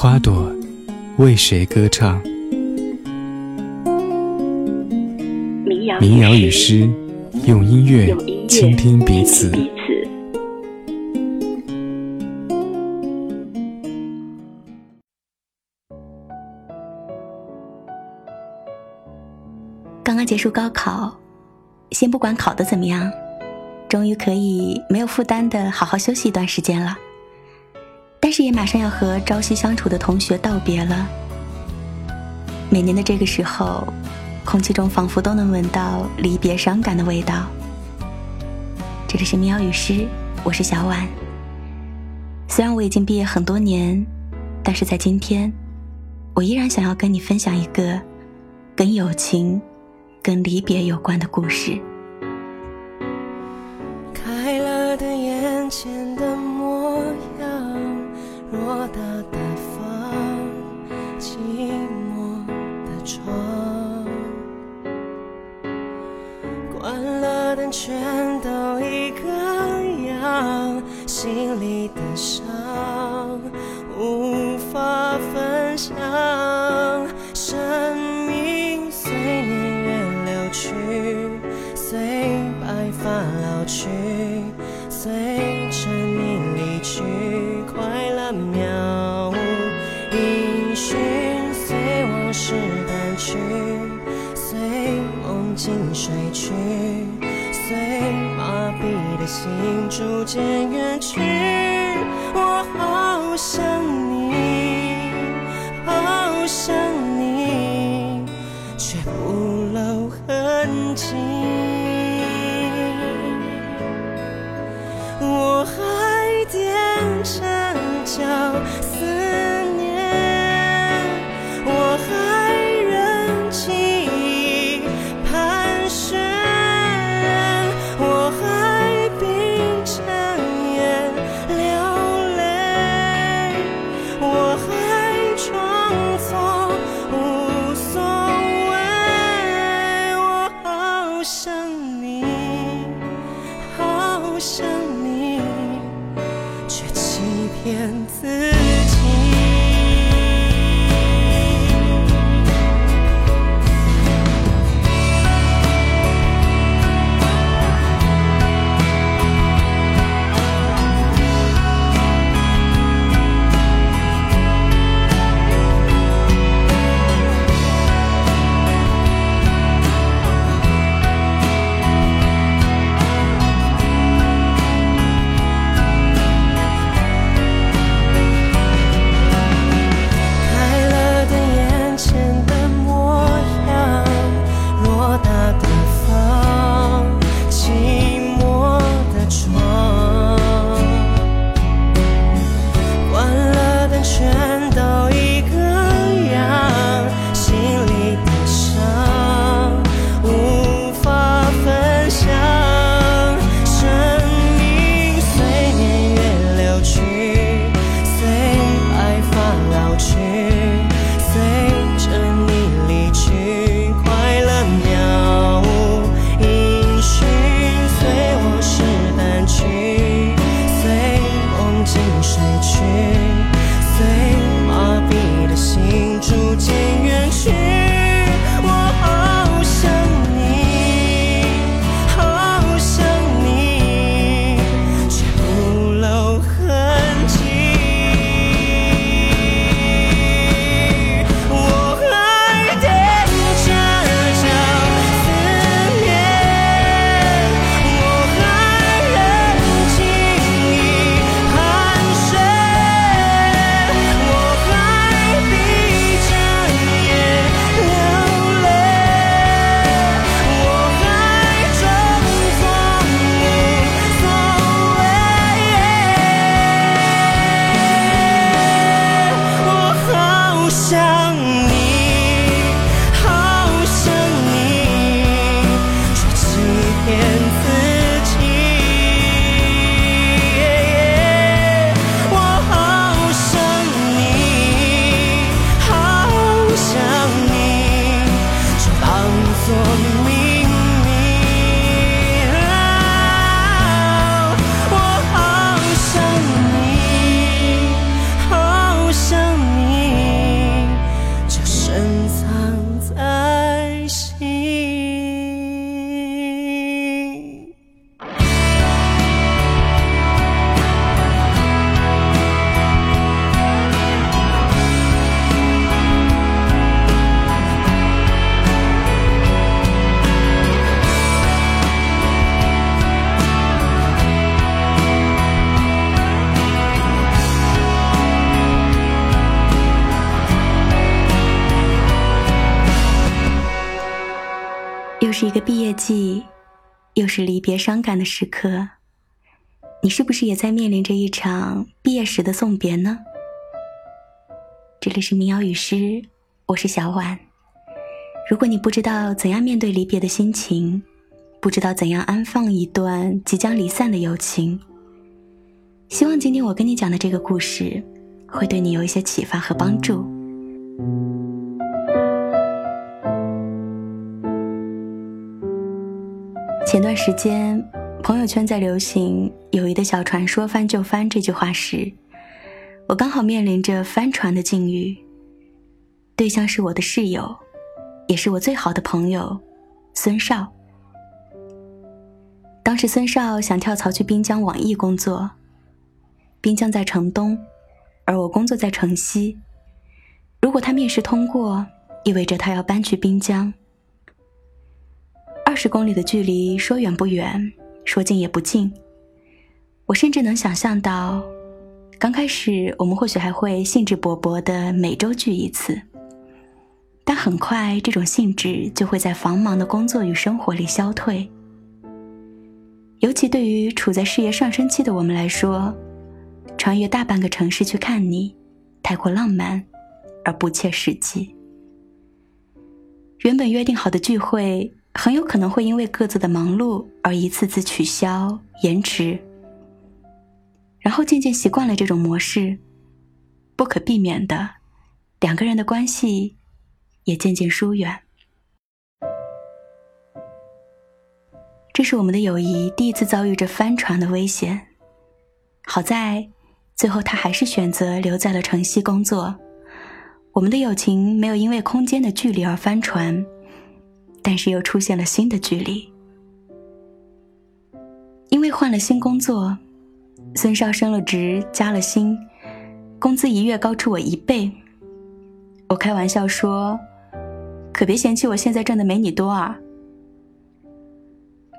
花朵为谁歌唱？民谣与诗，用音乐倾听彼此。刚刚结束高考。先不管考得怎么样，终于可以没有负担的好好休息一段时间了。但是也马上要和朝夕相处的同学道别了。每年的这个时候，空气中仿佛都能闻到离别伤感的味道。这里是民谣与诗，我是小婉。虽然我已经毕业很多年，但是在今天，我依然想要跟你分享一个跟友情。跟离别有关的故事。心逐渐远去，我好想又是离别伤感的时刻，你是不是也在面临着一场毕业时的送别呢？这里是民谣与诗，我是小婉。如果你不知道怎样面对离别的心情，不知道怎样安放一段即将离散的友情，希望今天我跟你讲的这个故事，会对你有一些启发和帮助。前段时间，朋友圈在流行“友谊的小船说翻就翻”这句话时，我刚好面临着翻船的境遇。对象是我的室友，也是我最好的朋友，孙少。当时孙少想跳槽去滨江网易工作，滨江在城东，而我工作在城西。如果他面试通过，意味着他要搬去滨江。十公里的距离，说远不远，说近也不近。我甚至能想象到，刚开始我们或许还会兴致勃勃的每周聚一次，但很快这种兴致就会在繁忙的工作与生活里消退。尤其对于处在事业上升期的我们来说，穿越大半个城市去看你，太过浪漫而不切实际。原本约定好的聚会。很有可能会因为各自的忙碌而一次次取消、延迟，然后渐渐习惯了这种模式，不可避免的，两个人的关系也渐渐疏远。这是我们的友谊第一次遭遇着翻船的危险，好在最后他还是选择留在了城西工作，我们的友情没有因为空间的距离而翻船。但是又出现了新的距离，因为换了新工作，孙少升了职，加了薪，工资一跃高出我一倍。我开玩笑说：“可别嫌弃我现在挣的没你多啊。”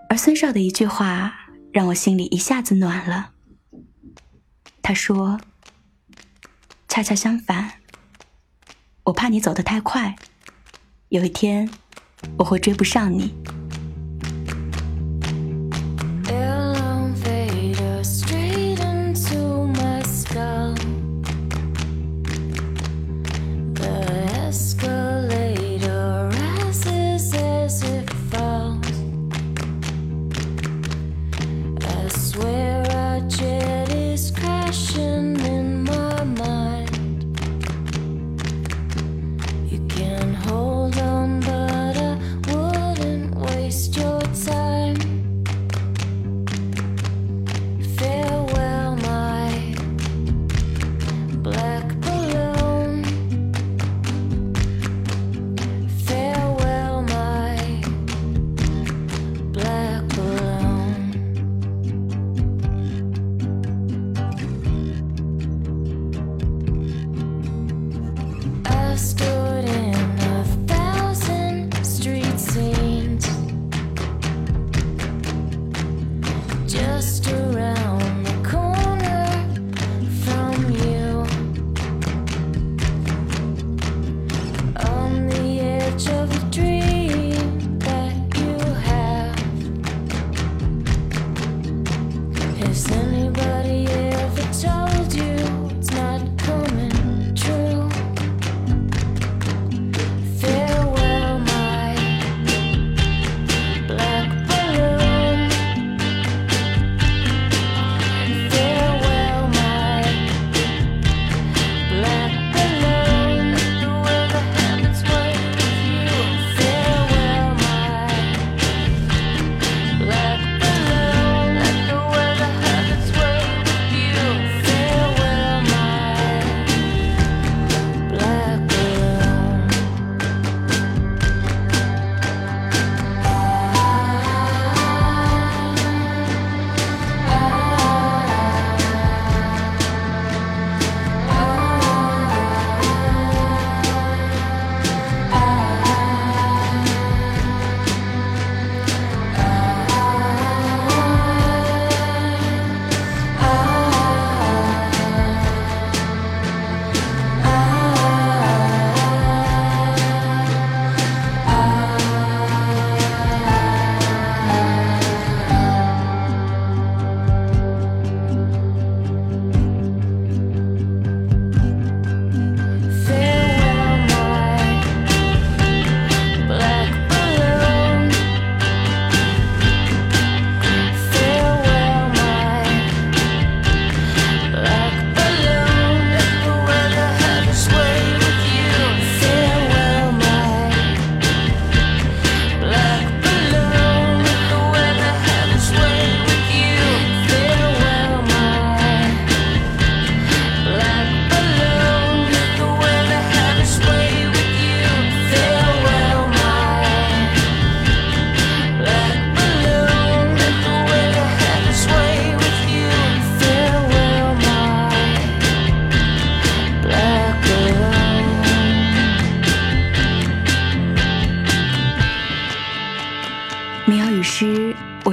而孙少的一句话让我心里一下子暖了。他说：“恰恰相反，我怕你走得太快，有一天。”我会追不上你。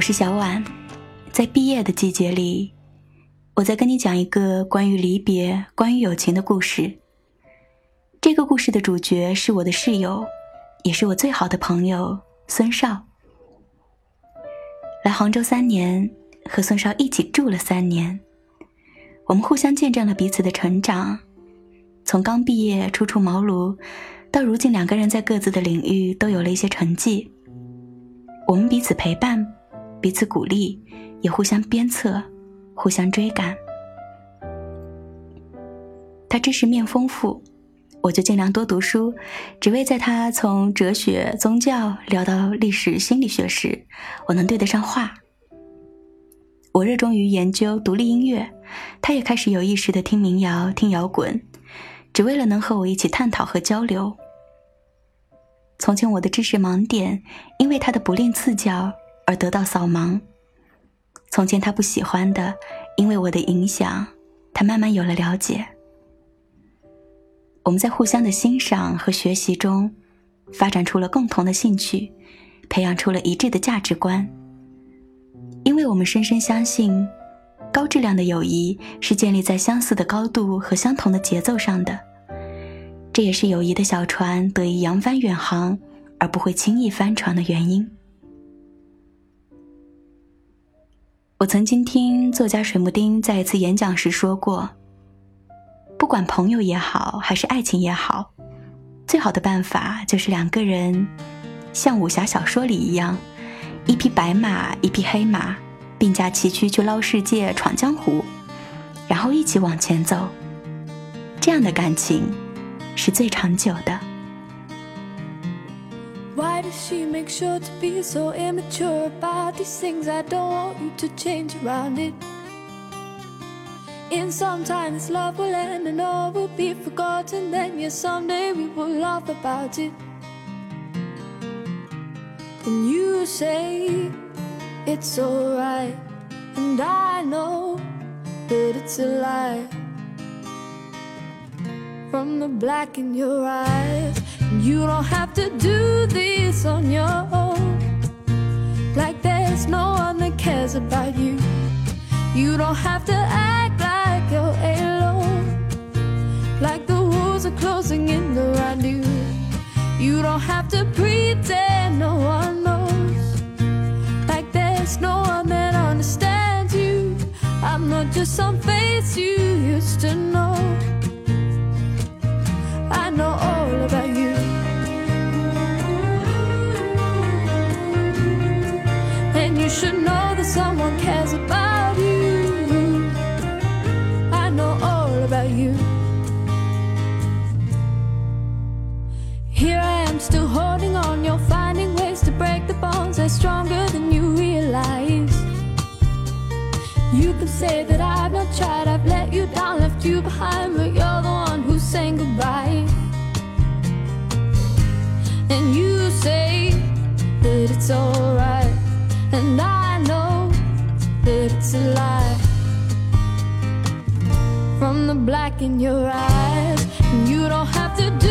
是小婉，在毕业的季节里，我在跟你讲一个关于离别、关于友情的故事。这个故事的主角是我的室友，也是我最好的朋友孙少。来杭州三年，和孙少一起住了三年，我们互相见证了彼此的成长，从刚毕业初出茅庐，到如今两个人在各自的领域都有了一些成绩。我们彼此陪伴。彼此鼓励，也互相鞭策，互相追赶。他知识面丰富，我就尽量多读书，只为在他从哲学、宗教聊到历史、心理学时，我能对得上话。我热衷于研究独立音乐，他也开始有意识的听民谣、听摇滚，只为了能和我一起探讨和交流。从前我的知识盲点，因为他的不吝赐教。而得到扫盲。从前他不喜欢的，因为我的影响，他慢慢有了了解。我们在互相的欣赏和学习中，发展出了共同的兴趣，培养出了一致的价值观。因为我们深深相信，高质量的友谊是建立在相似的高度和相同的节奏上的。这也是友谊的小船得以扬帆远航，而不会轻易翻船的原因。我曾经听作家水木丁在一次演讲时说过：“不管朋友也好，还是爱情也好，最好的办法就是两个人像武侠小说里一样，一匹白马，一匹黑马，并驾齐驱去捞世界、闯江湖，然后一起往前走。这样的感情是最长久的。” Why does she make sure to be so immature about these things? I don't want you to change around it. In some time, this love will end and all will be forgotten. Then, yes, someday we will laugh about it. And you say it's alright, and I know that it's a lie. From the black in your eyes you don't have to do this on your own. Like there's no one that cares about you. You don't have to act like you're alone. Like the walls are closing in around you. You don't have to pretend no one knows. Like there's no one that understands you. I'm not just some face you used to know. I know cares about you. I know all about you. Here I am still holding on, you're finding ways to break the bonds that's stronger than you realize. You can say that I've not tried, I've let you down, left you behind, black in your eyes. And You don't have to do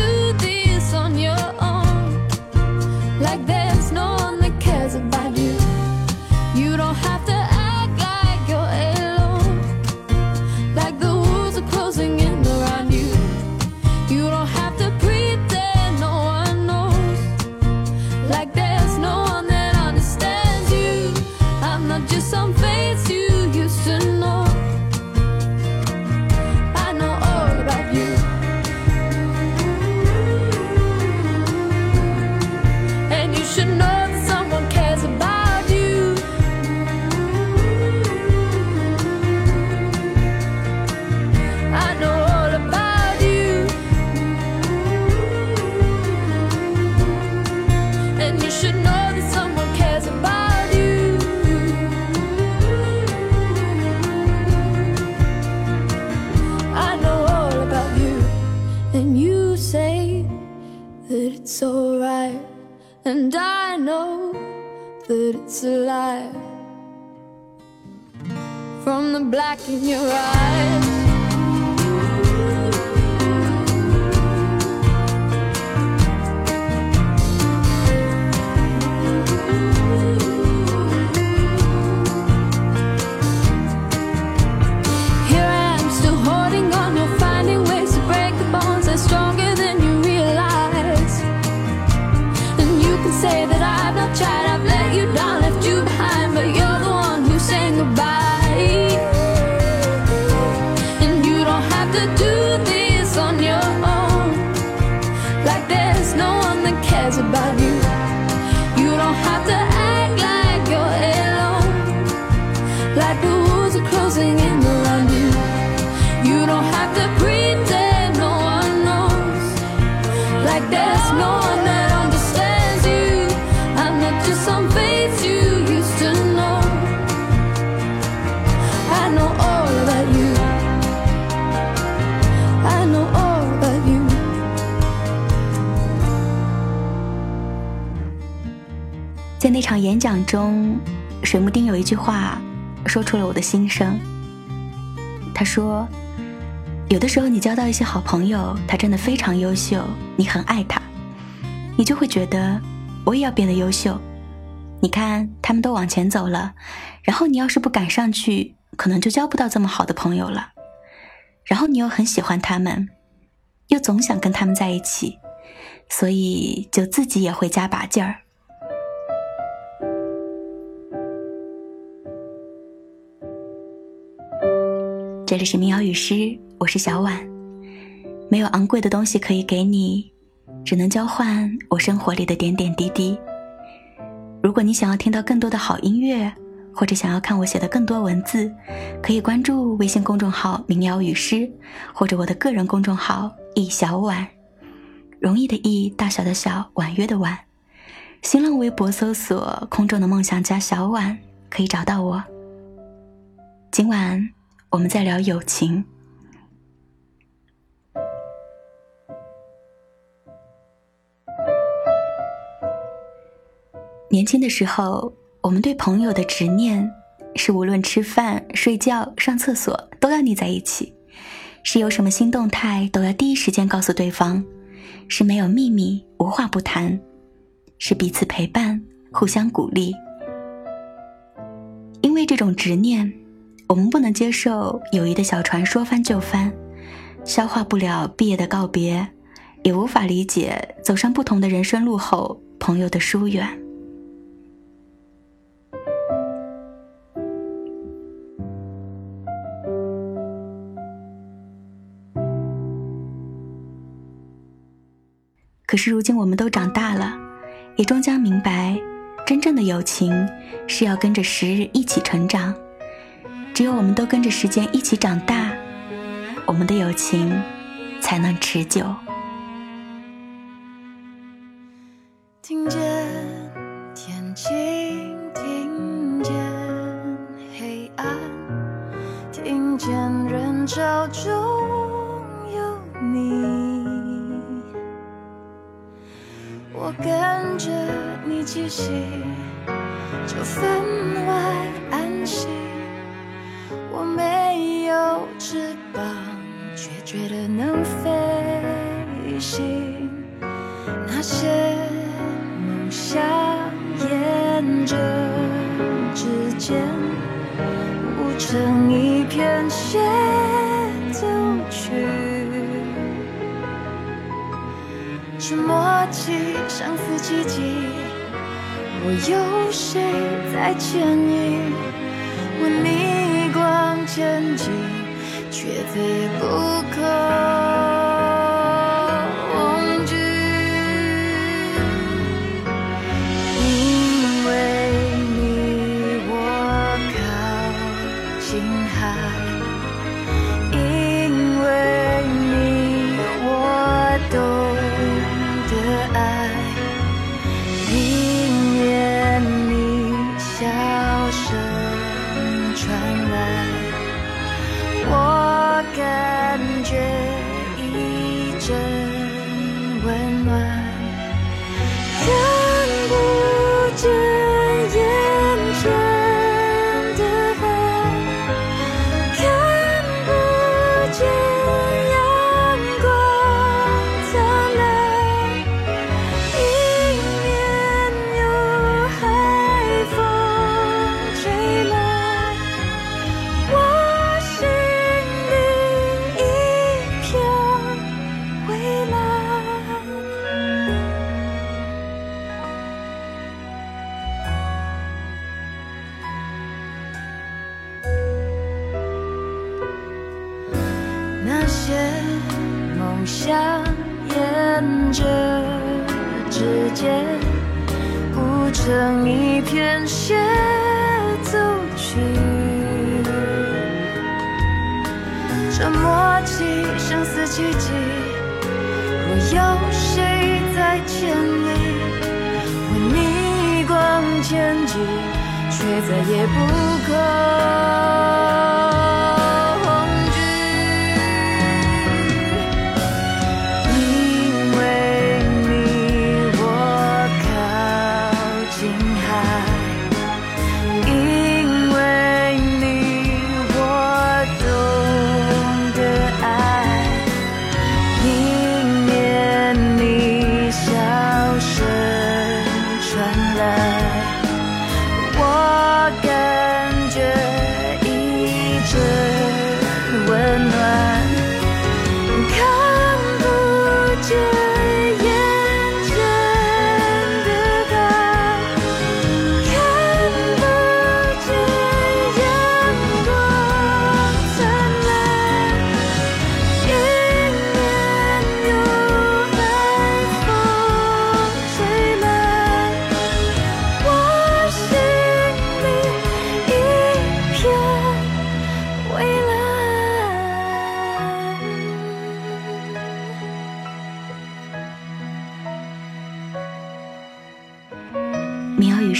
演讲中，水木丁有一句话说出了我的心声。他说：“有的时候，你交到一些好朋友，他真的非常优秀，你很爱他，你就会觉得我也要变得优秀。你看他们都往前走了，然后你要是不赶上去，可能就交不到这么好的朋友了。然后你又很喜欢他们，又总想跟他们在一起，所以就自己也会加把劲儿。”这里是民谣与诗，我是小婉。没有昂贵的东西可以给你，只能交换我生活里的点点滴滴。如果你想要听到更多的好音乐，或者想要看我写的更多文字，可以关注微信公众号“民谣与诗”，或者我的个人公众号“易小婉”，容易的易，大小的小，婉约的婉。新浪微博搜索“空中的梦想家小婉”，可以找到我。今晚。我们在聊友情。年轻的时候，我们对朋友的执念是无论吃饭、睡觉、上厕所都要腻在一起，是有什么新动态都要第一时间告诉对方，是没有秘密、无话不谈，是彼此陪伴、互相鼓励。因为这种执念。我们不能接受友谊的小船说翻就翻，消化不了毕业的告别，也无法理解走上不同的人生路后朋友的疏远。可是如今我们都长大了，也终将明白，真正的友情是要跟着时日一起成长。只有我们都跟着时间一起长大，我们的友情才能持久。听见天晴，听见黑暗，听见人潮中有你，我跟着你气息，就分外安心。有翅膀，却觉得能飞行。那些梦想沿着指尖，舞成一片协奏曲。这默契相思奇迹，我有谁在牵引？问你。前进，却非不可。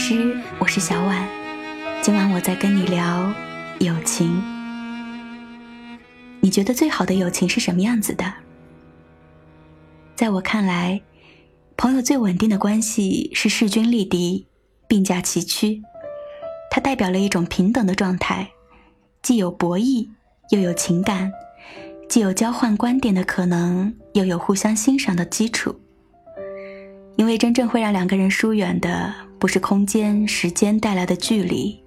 诗，我是小婉。今晚我在跟你聊友情。你觉得最好的友情是什么样子的？在我看来，朋友最稳定的关系是势均力敌、并驾齐驱。它代表了一种平等的状态，既有博弈，又有情感；既有交换观点的可能，又有互相欣赏的基础。因为真正会让两个人疏远的，不是空间、时间带来的距离，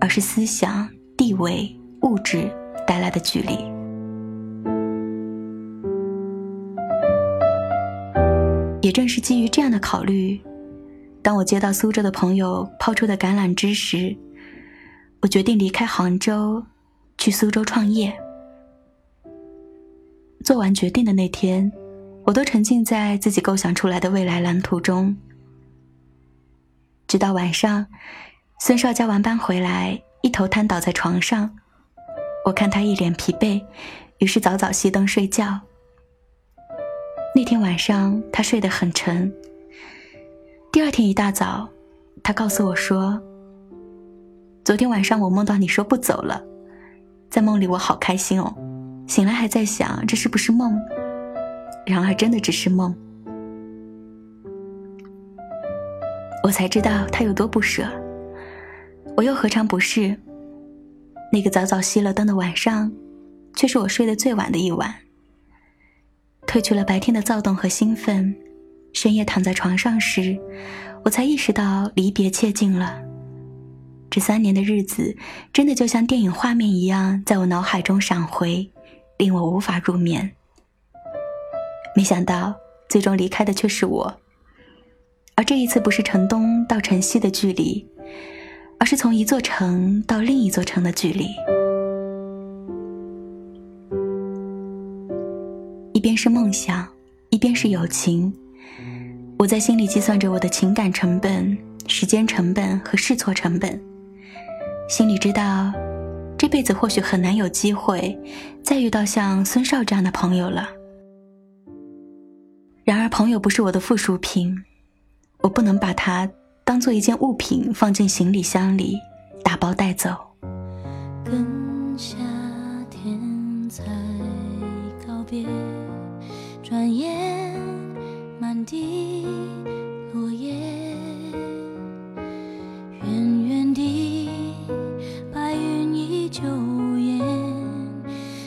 而是思想、地位、物质带来的距离。也正是基于这样的考虑，当我接到苏州的朋友抛出的橄榄枝时，我决定离开杭州，去苏州创业。做完决定的那天。我都沉浸在自己构想出来的未来蓝图中，直到晚上，孙少交完班回来，一头瘫倒在床上。我看他一脸疲惫，于是早早熄灯睡觉。那天晚上他睡得很沉。第二天一大早，他告诉我说：“昨天晚上我梦到你说不走了，在梦里我好开心哦，醒来还在想这是不是梦。”然而，真的只是梦。我才知道他有多不舍。我又何尝不是？那个早早熄了灯的晚上，却是我睡得最晚的一晚。褪去了白天的躁动和兴奋，深夜躺在床上时，我才意识到离别切近了。这三年的日子，真的就像电影画面一样，在我脑海中闪回，令我无法入眠。没想到，最终离开的却是我。而这一次，不是城东到城西的距离，而是从一座城到另一座城的距离。一边是梦想，一边是友情。我在心里计算着我的情感成本、时间成本和试错成本，心里知道，这辈子或许很难有机会再遇到像孙少这样的朋友了。然而，朋友不是我的附属品，我不能把它当做一件物品放进行李箱里，打包带走。跟夏天才告别，转眼满地落叶，远远地白云依旧烟，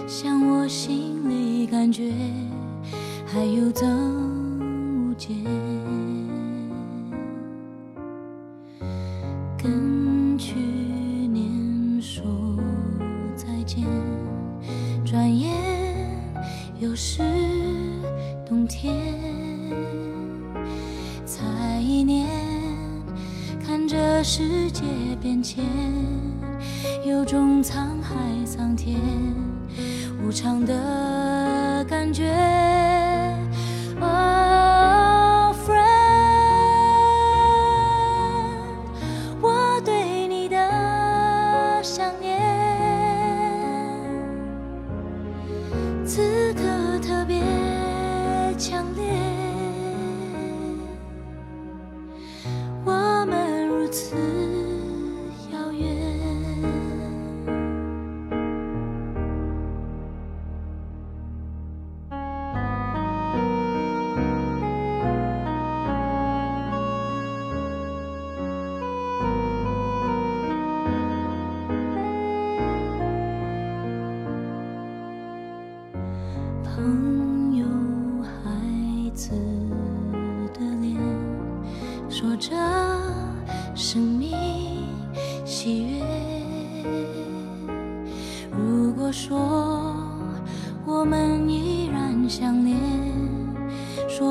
像我心里感觉，还有怎？跟又是冬天。才一年，看着世界变迁，有种沧海桑田无常的感觉。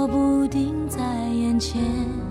不定在眼前。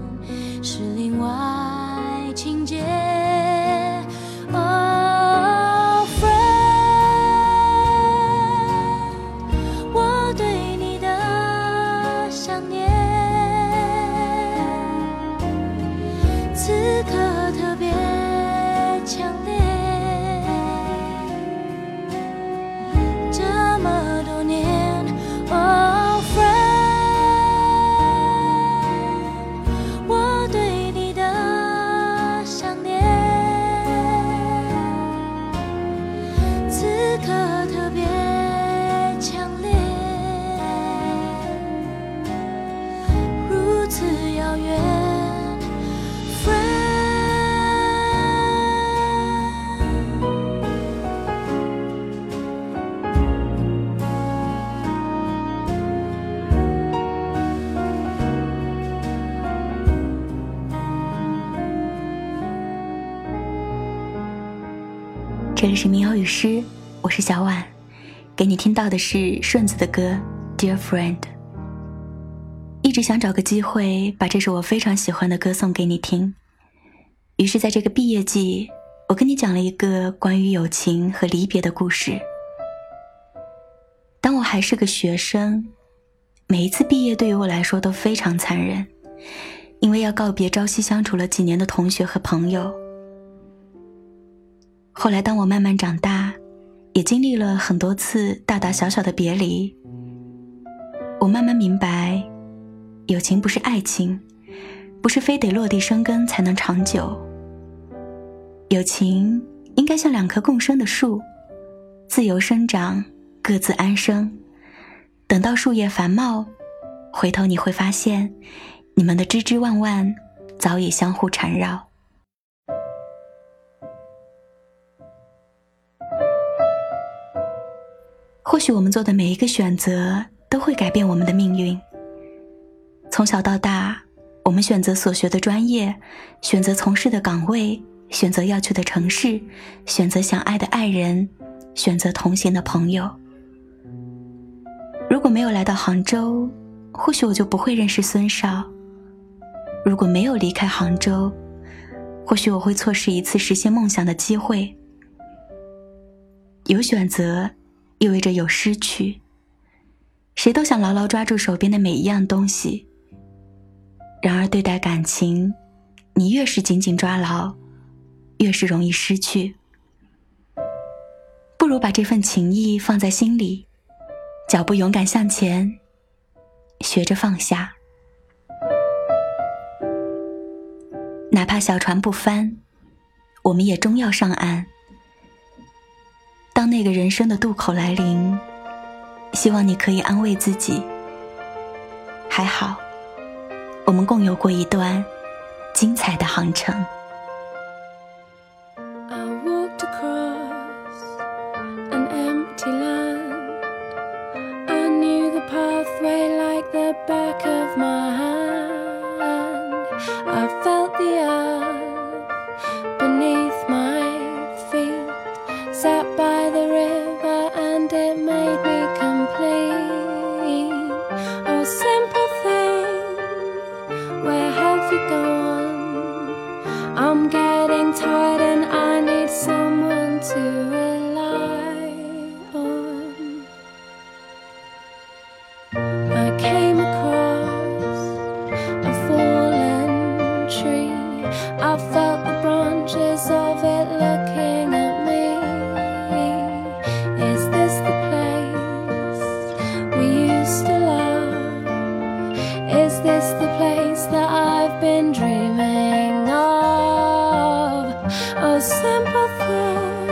这里是民谣与诗，我是小婉，给你听到的是顺子的歌《Dear Friend》。一直想找个机会把这首我非常喜欢的歌送给你听，于是在这个毕业季，我跟你讲了一个关于友情和离别的故事。当我还是个学生，每一次毕业对于我来说都非常残忍，因为要告别朝夕相处了几年的同学和朋友。后来，当我慢慢长大，也经历了很多次大大小小的别离，我慢慢明白，友情不是爱情，不是非得落地生根才能长久。友情应该像两棵共生的树，自由生长，各自安生。等到树叶繁茂，回头你会发现，你们的枝枝蔓蔓早已相互缠绕。许我们做的每一个选择都会改变我们的命运。从小到大，我们选择所学的专业，选择从事的岗位，选择要去的城市，选择想爱的爱人，选择同行的朋友。如果没有来到杭州，或许我就不会认识孙少；如果没有离开杭州，或许我会错失一次实现梦想的机会。有选择。意味着有失去。谁都想牢牢抓住手边的每一样东西。然而，对待感情，你越是紧紧抓牢，越是容易失去。不如把这份情谊放在心里，脚步勇敢向前，学着放下。哪怕小船不翻，我们也终要上岸。当那个人生的渡口来临，希望你可以安慰自己，还好，我们共有过一段精彩的航程。sympathy.